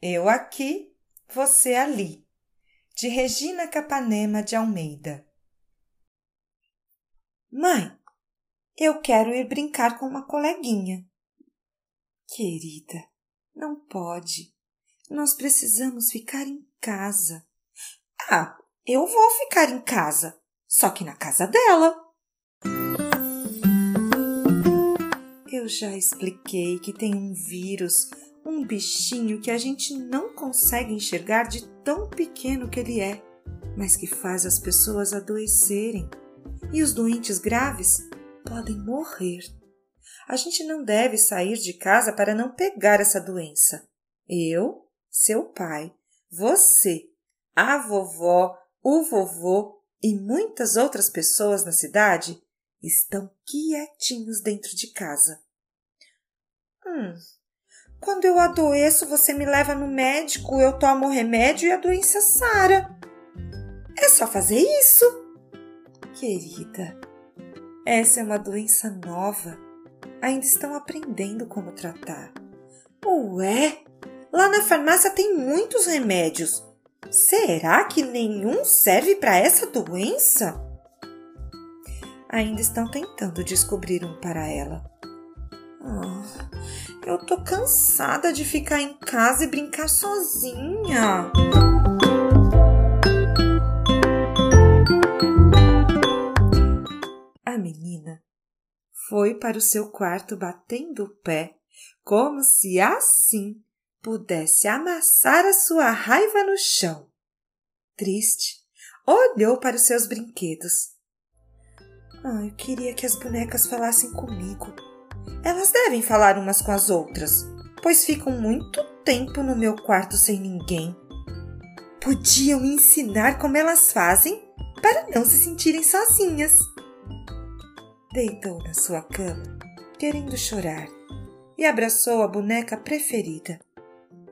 Eu aqui, você ali. De Regina Capanema de Almeida. Mãe, eu quero ir brincar com uma coleguinha. Querida, não pode. Nós precisamos ficar em casa. Ah, eu vou ficar em casa, só que na casa dela. Eu já expliquei que tem um vírus, um bichinho que a gente não consegue enxergar de tão pequeno que ele é, mas que faz as pessoas adoecerem. E os doentes graves podem morrer. A gente não deve sair de casa para não pegar essa doença. Eu, seu pai, você, a vovó, o vovô e muitas outras pessoas na cidade estão quietinhos dentro de casa. Hum, quando eu adoeço, você me leva no médico, eu tomo remédio e a doença sara. É só fazer isso. Querida, essa é uma doença nova. Ainda estão aprendendo como tratar. Ué, lá na farmácia tem muitos remédios. Será que nenhum serve para essa doença? Ainda estão tentando descobrir um para ela. Oh, eu tô cansada de ficar em casa e brincar sozinha. A menina foi para o seu quarto batendo o pé, como se assim pudesse amassar a sua raiva no chão. Triste, olhou para os seus brinquedos. Ah, eu queria que as bonecas falassem comigo. Elas devem falar umas com as outras, pois ficam muito tempo no meu quarto sem ninguém. Podiam ensinar como elas fazem para não se sentirem sozinhas. Deitou na sua cama, querendo chorar, e abraçou a boneca preferida.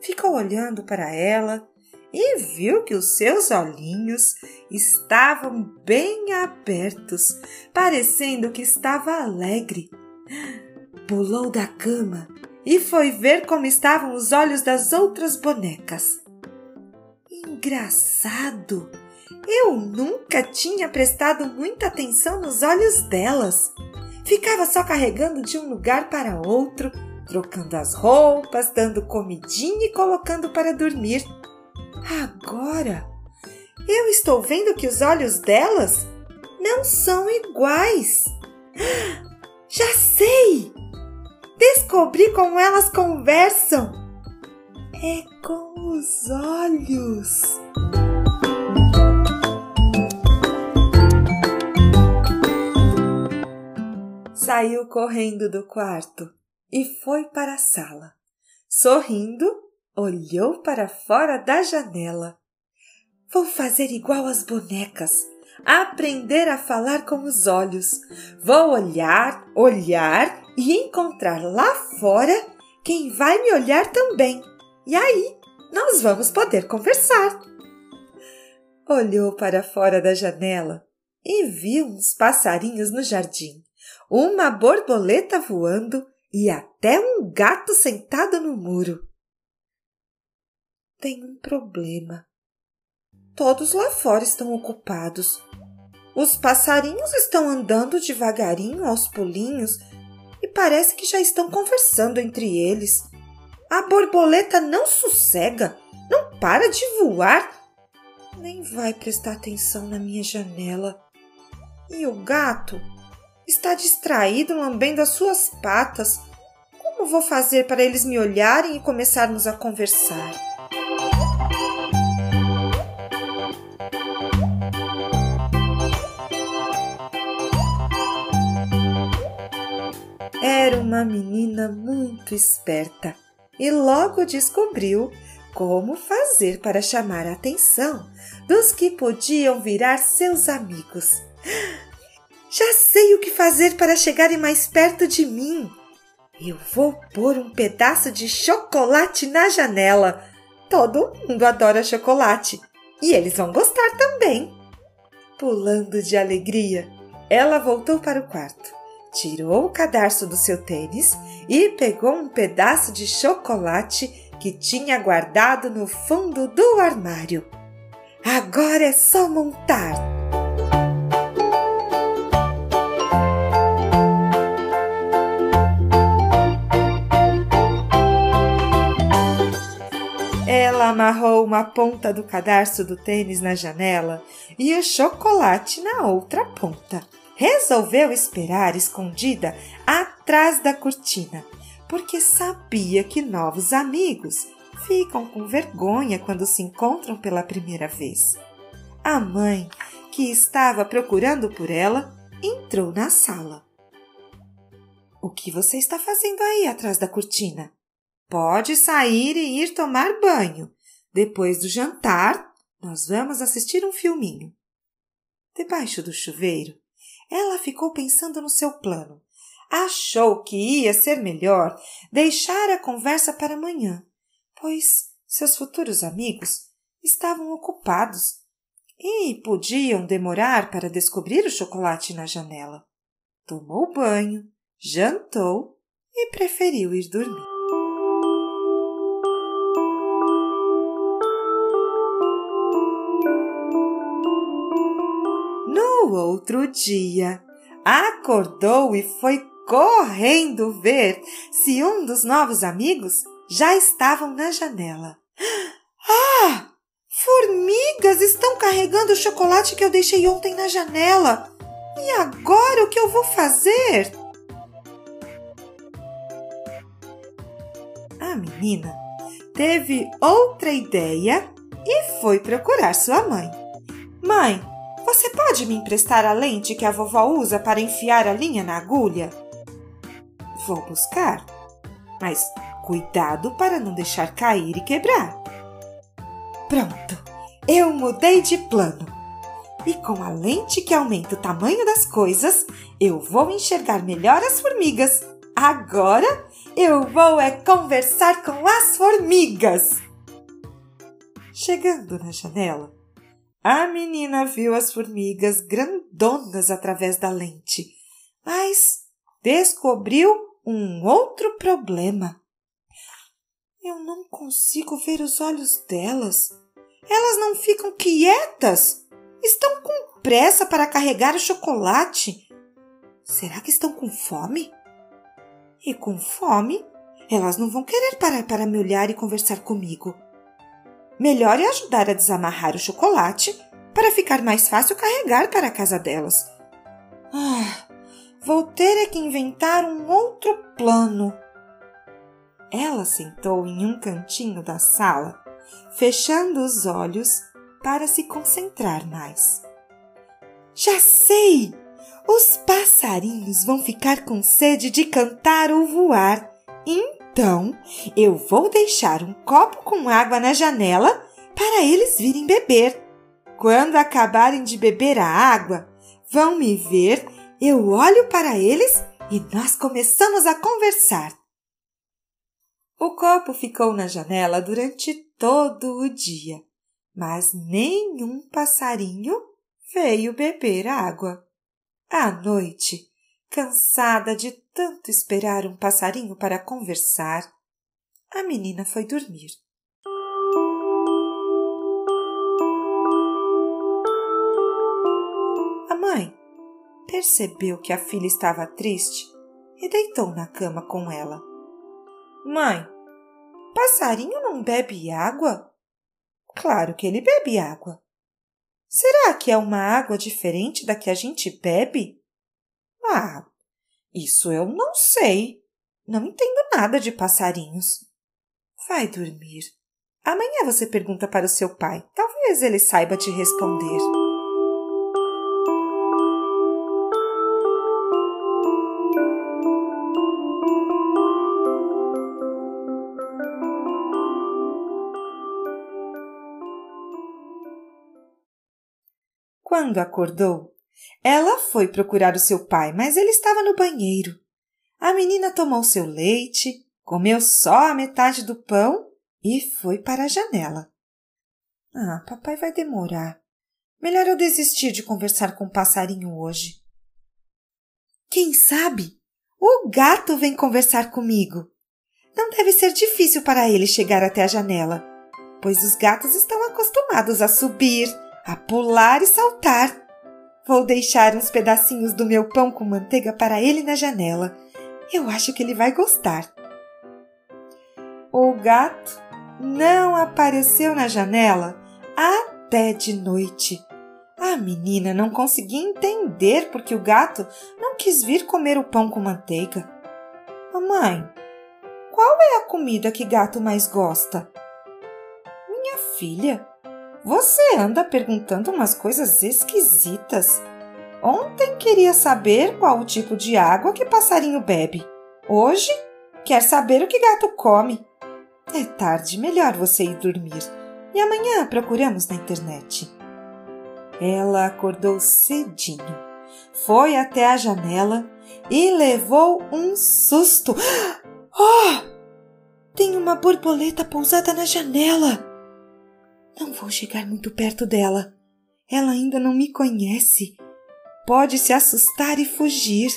Ficou olhando para ela e viu que os seus olhinhos estavam bem abertos, parecendo que estava alegre pulou da cama e foi ver como estavam os olhos das outras bonecas. Engraçado! Eu nunca tinha prestado muita atenção nos olhos delas. Ficava só carregando de um lugar para outro, trocando as roupas, dando comidinha e colocando para dormir. Agora, eu estou vendo que os olhos delas não são iguais. Já sei! Descobri como elas conversam. É com os olhos. Saiu correndo do quarto e foi para a sala. Sorrindo, olhou para fora da janela. Vou fazer igual às bonecas, aprender a falar com os olhos. Vou olhar, olhar e encontrar lá fora quem vai me olhar também. E aí nós vamos poder conversar. Olhou para fora da janela e viu uns passarinhos no jardim, uma borboleta voando e até um gato sentado no muro. Tem um problema. Todos lá fora estão ocupados. Os passarinhos estão andando devagarinho aos pulinhos e parece que já estão conversando entre eles. A borboleta não sossega, não para de voar, nem vai prestar atenção na minha janela. E o gato está distraído lambendo as suas patas. Como vou fazer para eles me olharem e começarmos a conversar? Era uma menina muito esperta e logo descobriu como fazer para chamar a atenção dos que podiam virar seus amigos. Já sei o que fazer para chegarem mais perto de mim. Eu vou pôr um pedaço de chocolate na janela. Todo mundo adora chocolate e eles vão gostar também. Pulando de alegria, ela voltou para o quarto tirou o cadarço do seu tênis e pegou um pedaço de chocolate que tinha guardado no fundo do armário. Agora é só montar. Ela amarrou uma ponta do cadarço do tênis na janela e o chocolate na outra ponta. Resolveu esperar escondida atrás da cortina, porque sabia que novos amigos ficam com vergonha quando se encontram pela primeira vez. A mãe, que estava procurando por ela, entrou na sala. O que você está fazendo aí atrás da cortina? Pode sair e ir tomar banho. Depois do jantar, nós vamos assistir um filminho. Debaixo do chuveiro, ela ficou pensando no seu plano. Achou que ia ser melhor deixar a conversa para amanhã, pois seus futuros amigos estavam ocupados e podiam demorar para descobrir o chocolate na janela. Tomou banho, jantou e preferiu ir dormir. Outro dia, acordou e foi correndo ver se um dos novos amigos já estavam na janela. Ah! Formigas estão carregando o chocolate que eu deixei ontem na janela. E agora o que eu vou fazer? A menina teve outra ideia e foi procurar sua mãe. Mãe, você pode me emprestar a lente que a vovó usa para enfiar a linha na agulha? Vou buscar, mas cuidado para não deixar cair e quebrar. Pronto, eu mudei de plano. E com a lente que aumenta o tamanho das coisas, eu vou enxergar melhor as formigas. Agora eu vou é conversar com as formigas. Chegando na janela, a menina viu as formigas grandonas através da lente, mas descobriu um outro problema. Eu não consigo ver os olhos delas. Elas não ficam quietas. Estão com pressa para carregar o chocolate. Será que estão com fome? E com fome, elas não vão querer parar para me olhar e conversar comigo. Melhor é ajudar a desamarrar o chocolate para ficar mais fácil carregar para a casa delas. Ah, vou ter é que inventar um outro plano. Ela sentou em um cantinho da sala, fechando os olhos para se concentrar mais. Já sei! Os passarinhos vão ficar com sede de cantar ou voar. Eu vou deixar um copo com água na janela para eles virem beber. Quando acabarem de beber a água, vão me ver, eu olho para eles e nós começamos a conversar. O copo ficou na janela durante todo o dia, mas nenhum passarinho veio beber água. À noite, Cansada de tanto esperar um passarinho para conversar, a menina foi dormir. A mãe percebeu que a filha estava triste e deitou na cama com ela. Mãe, passarinho não bebe água? Claro que ele bebe água. Será que é uma água diferente da que a gente bebe? Ah, isso eu não sei. Não entendo nada de passarinhos. Vai dormir. Amanhã você pergunta para o seu pai. Talvez ele saiba te responder. Quando acordou, ela foi procurar o seu pai, mas ele estava no banheiro. A menina tomou seu leite, comeu só a metade do pão e foi para a janela. Ah, papai vai demorar. Melhor eu desistir de conversar com o passarinho hoje. Quem sabe? O gato vem conversar comigo. Não deve ser difícil para ele chegar até a janela, pois os gatos estão acostumados a subir, a pular e saltar. Vou deixar uns pedacinhos do meu pão com manteiga para ele na janela. Eu acho que ele vai gostar. O gato não apareceu na janela até de noite. A menina não conseguia entender porque o gato não quis vir comer o pão com manteiga. Mamãe, qual é a comida que gato mais gosta? Minha filha, você anda perguntando umas coisas esquisitas. Ontem queria saber qual o tipo de água que passarinho bebe. Hoje quer saber o que gato come. É tarde, melhor você ir dormir. E amanhã procuramos na internet. Ela acordou cedinho, foi até a janela e levou um susto. Oh! Tem uma borboleta pousada na janela. Vou chegar muito perto dela. Ela ainda não me conhece. Pode se assustar e fugir.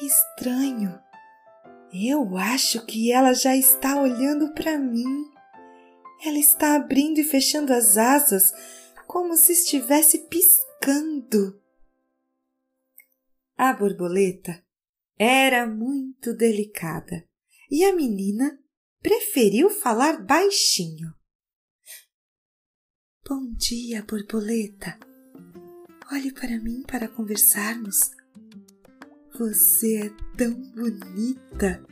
Estranho. Eu acho que ela já está olhando para mim. Ela está abrindo e fechando as asas como se estivesse piscando. A borboleta era muito delicada e a menina preferiu falar baixinho. Bom dia, borboleta. Olhe para mim para conversarmos. Você é tão bonita,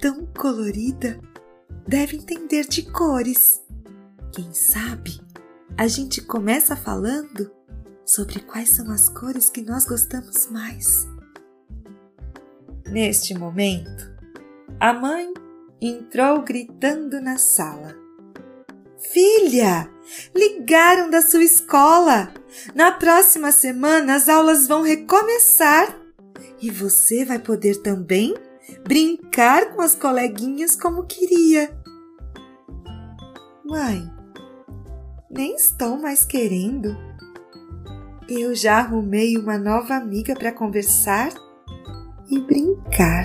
tão colorida, deve entender de cores. Quem sabe a gente começa falando sobre quais são as cores que nós gostamos mais. Neste momento, a mãe entrou gritando na sala: Filha, ligaram da sua escola! Na próxima semana as aulas vão recomeçar e você vai poder também brincar com as coleguinhas como queria. Mãe, nem estou mais querendo. Eu já arrumei uma nova amiga para conversar e brincar.